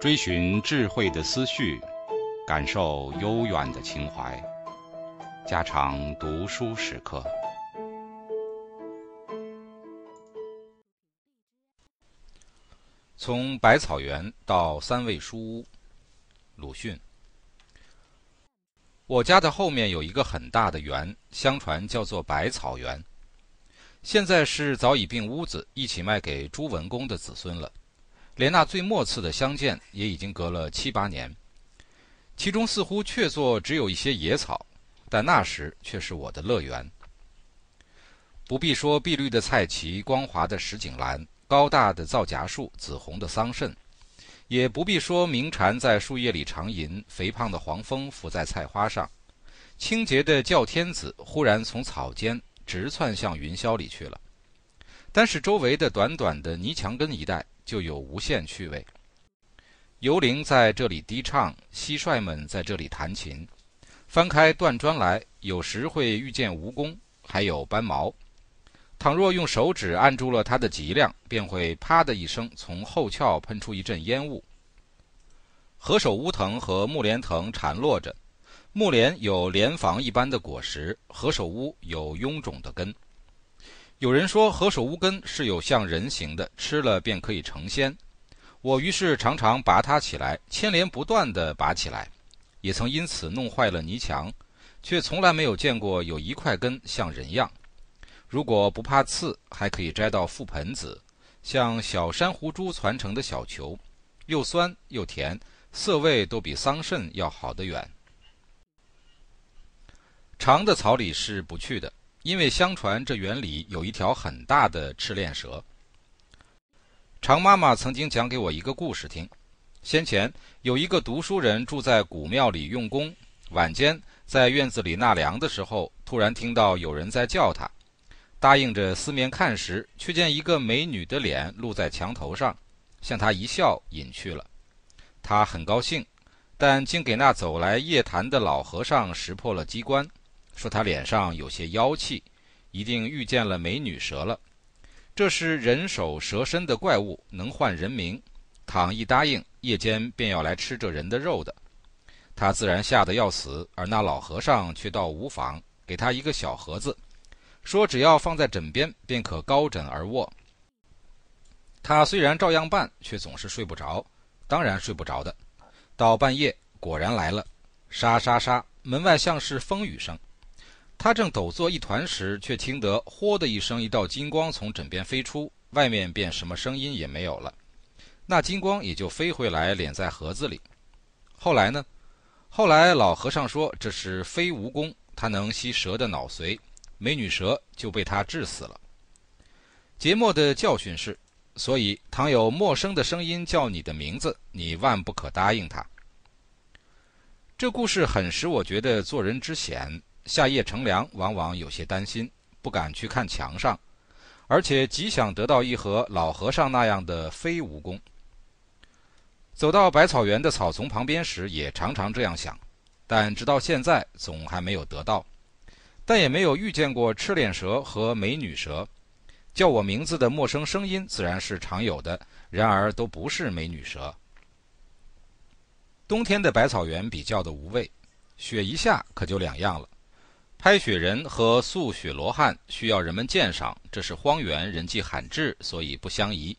追寻智慧的思绪，感受悠远的情怀，家常读书时刻。从百草园到三味书屋，鲁迅。我家的后面有一个很大的园，相传叫做百草园。现在是早已并屋子，一起卖给朱文公的子孙了。连那最末次的相见，也已经隔了七八年。其中似乎确作只有一些野草，但那时却是我的乐园。不必说碧绿的菜畦、光滑的石井栏、高大的皂荚树、紫红的桑葚，也不必说鸣蝉在树叶里长吟、肥胖的黄蜂伏在菜花上、清洁的叫天子忽然从草间直窜向云霄里去了。但是周围的短短的泥墙根一带。就有无限趣味。游灵在这里低唱，蟋蟀们在这里弹琴。翻开断砖来，有时会遇见蜈蚣，还有斑毛。倘若用手指按住了它的脊梁，便会啪的一声，从后窍喷出一阵烟雾。何首乌藤和木莲藤缠络着，木莲有莲房一般的果实，何首乌有臃肿的根。有人说何首乌根是有像人形的，吃了便可以成仙。我于是常常拔它起来，牵连不断地拔起来，也曾因此弄坏了泥墙，却从来没有见过有一块根像人样。如果不怕刺，还可以摘到覆盆子，像小珊瑚珠攒成的小球，又酸又甜，色味都比桑葚要好得远。长的草里是不去的。因为相传这园里有一条很大的赤练蛇。常妈妈曾经讲给我一个故事听：先前有一个读书人住在古庙里用功，晚间在院子里纳凉的时候，突然听到有人在叫他，答应着四面看时，却见一个美女的脸露在墙头上，向他一笑，隐去了。他很高兴，但竟给那走来夜谈的老和尚识破了机关。说他脸上有些妖气，一定遇见了美女蛇了。这是人首蛇身的怪物，能唤人名。倘一答应，夜间便要来吃这人的肉的。他自然吓得要死，而那老和尚却倒无妨，给他一个小盒子，说只要放在枕边，便可高枕而卧。他虽然照样办，却总是睡不着，当然睡不着的。到半夜，果然来了，沙沙沙，门外像是风雨声。他正抖作一团时，却听得“豁”的一声，一道金光从枕边飞出，外面便什么声音也没有了。那金光也就飞回来，敛在盒子里。后来呢？后来老和尚说这是飞蜈蚣，它能吸蛇的脑髓，美女蛇就被它治死了。节末的教训是：所以倘有陌生的声音叫你的名字，你万不可答应他。这故事很使我觉得做人之险。夏夜乘凉，往往有些担心，不敢去看墙上，而且极想得到一盒老和尚那样的飞蜈蚣。走到百草园的草丛旁边时，也常常这样想，但直到现在总还没有得到，但也没有遇见过赤脸蛇和美女蛇。叫我名字的陌生声音自然是常有的，然而都不是美女蛇。冬天的百草园比较的无味，雪一下可就两样了。拍雪人和塑雪罗汉需要人们鉴赏，这是荒原人迹罕至，所以不相宜，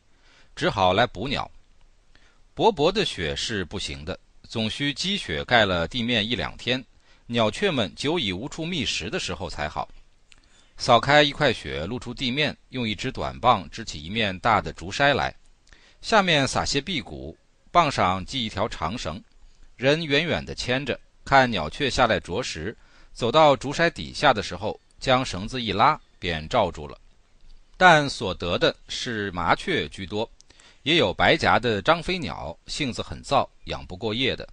只好来捕鸟。薄薄的雪是不行的，总需积雪盖了地面一两天，鸟雀们久已无处觅食的时候才好。扫开一块雪，露出地面，用一只短棒支起一面大的竹筛来，下面撒些壁谷，棒上系一条长绳，人远远地牵着，看鸟雀下来啄食。走到竹筛底下的时候，将绳子一拉，便罩住了。但所得的是麻雀居多，也有白颊的张飞鸟，性子很躁，养不过夜的。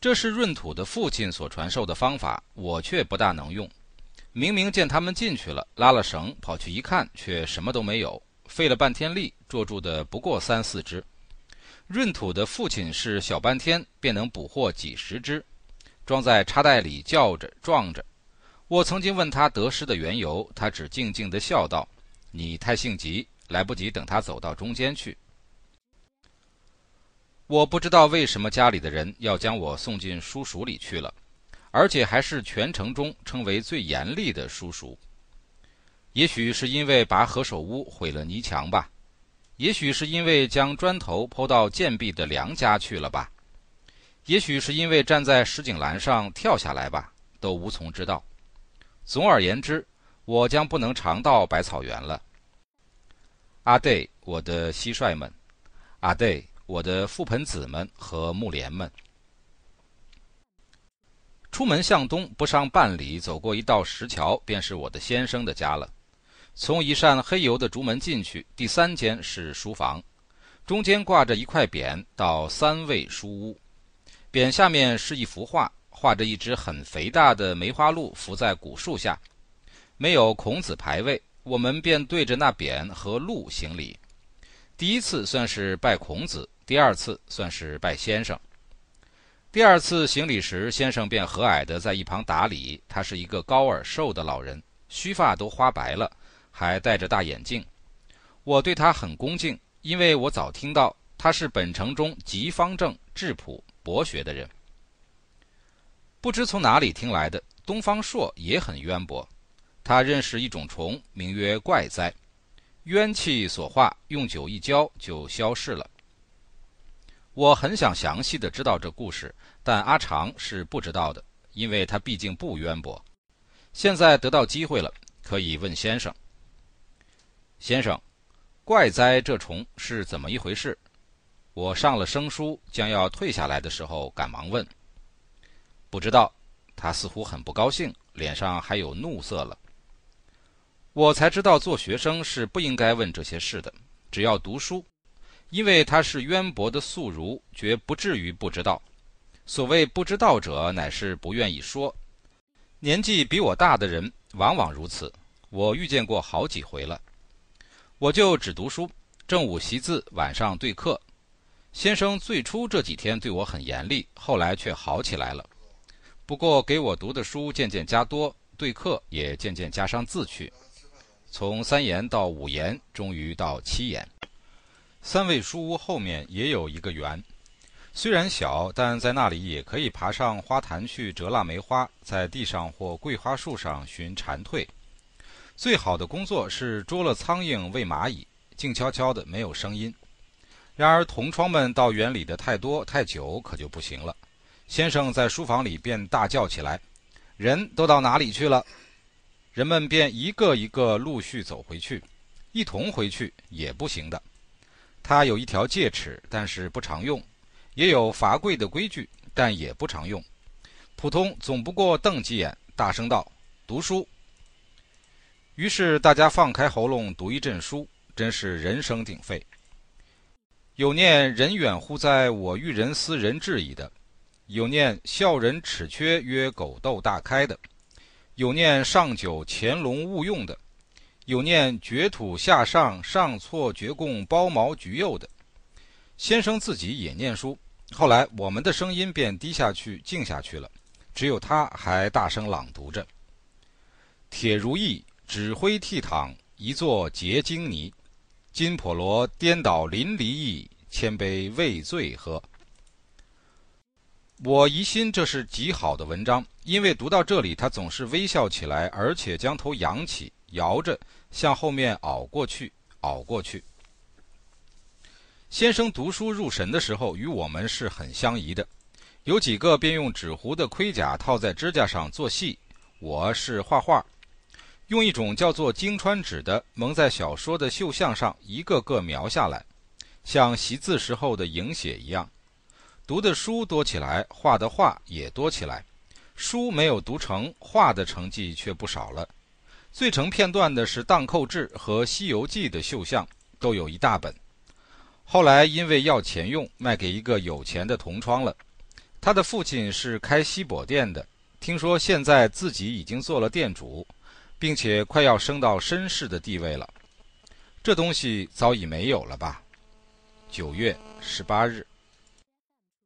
这是闰土的父亲所传授的方法，我却不大能用。明明见他们进去了，拉了绳，跑去一看，却什么都没有，费了半天力，捉住的不过三四只。闰土的父亲是小半天便能捕获几十只。装在插袋里，叫着撞着。我曾经问他得失的缘由，他只静静地笑道：“你太性急，来不及等他走到中间去。我不知道为什么家里的人要将我送进叔塾里去了，而且还是全城中称为最严厉的叔塾。也许是因为拔何首乌毁了泥墙吧，也许是因为将砖头抛到贱婢的梁家去了吧，也许是因为站在石井栏上跳下来吧，都无从知道。总而言之，我将不能常到百草园了。阿黛，我的蟋蟀们，阿黛，我的覆盆子们和木莲们。出门向东不上半里，走过一道石桥，便是我的先生的家了。从一扇黑油的竹门进去，第三间是书房，中间挂着一块匾，到三味书屋。匾下面是一幅画，画着一只很肥大的梅花鹿伏在古树下。没有孔子牌位，我们便对着那匾和鹿行礼。第一次算是拜孔子，第二次算是拜先生。第二次行礼时，先生便和蔼地在一旁打理。他是一个高而瘦的老人，须发都花白了。还戴着大眼镜，我对他很恭敬，因为我早听到他是本城中极方正、质朴、博学的人。不知从哪里听来的，东方朔也很渊博。他认识一种虫，名曰怪哉，冤气所化，用酒一浇就消逝了。我很想详细的知道这故事，但阿长是不知道的，因为他毕竟不渊博。现在得到机会了，可以问先生。先生，怪哉这虫是怎么一回事？我上了生书，将要退下来的时候，赶忙问。不知道，他似乎很不高兴，脸上还有怒色了。我才知道做学生是不应该问这些事的，只要读书，因为他是渊博的素儒，绝不至于不知道。所谓不知道者，乃是不愿意说。年纪比我大的人往往如此，我遇见过好几回了。我就只读书，正午习字，晚上对课。先生最初这几天对我很严厉，后来却好起来了。不过给我读的书渐渐加多，对课也渐渐加上字去，从三言到五言，终于到七言。三味书屋后面也有一个园，虽然小，但在那里也可以爬上花坛去折腊梅花，在地上或桂花树上寻蝉蜕。最好的工作是捉了苍蝇喂蚂蚁，静悄悄的，没有声音。然而同窗们到园里的太多太久，可就不行了。先生在书房里便大叫起来：“人都到哪里去了？”人们便一个一个陆续走回去，一同回去也不行的。他有一条戒尺，但是不常用；也有罚跪的规矩，但也不常用。普通总不过瞪几眼，大声道：“读书。”于是大家放开喉咙读一阵书，真是人声鼎沸。有念“人远乎哉，我欲人斯人至矣”的，有念“笑人齿缺曰狗窦大开”的，有念“上九乾龙勿用”的，有念“掘土下上上错掘贡包毛橘柚”的。先生自己也念书，后来我们的声音便低下去、静下去了，只有他还大声朗读着：“铁如意。”指挥倜傥，一座结晶泥；金婆罗颠倒淋漓意，千杯未醉喝。我疑心这是极好的文章，因为读到这里，他总是微笑起来，而且将头扬起，摇着向后面熬过去，熬过去。先生读书入神的时候，与我们是很相宜的。有几个便用纸糊的盔甲套在指甲上做戏，我是画画。用一种叫做金川纸的蒙在小说的绣像上，一个个描下来，像习字时候的影写一样。读的书多起来，画的画也多起来。书没有读成，画的成绩却不少了。最成片段的是《荡寇志》和《西游记》的绣像，都有一大本。后来因为要钱用，卖给一个有钱的同窗了。他的父亲是开锡箔店的，听说现在自己已经做了店主。并且快要升到绅士的地位了，这东西早已没有了吧？九月十八日。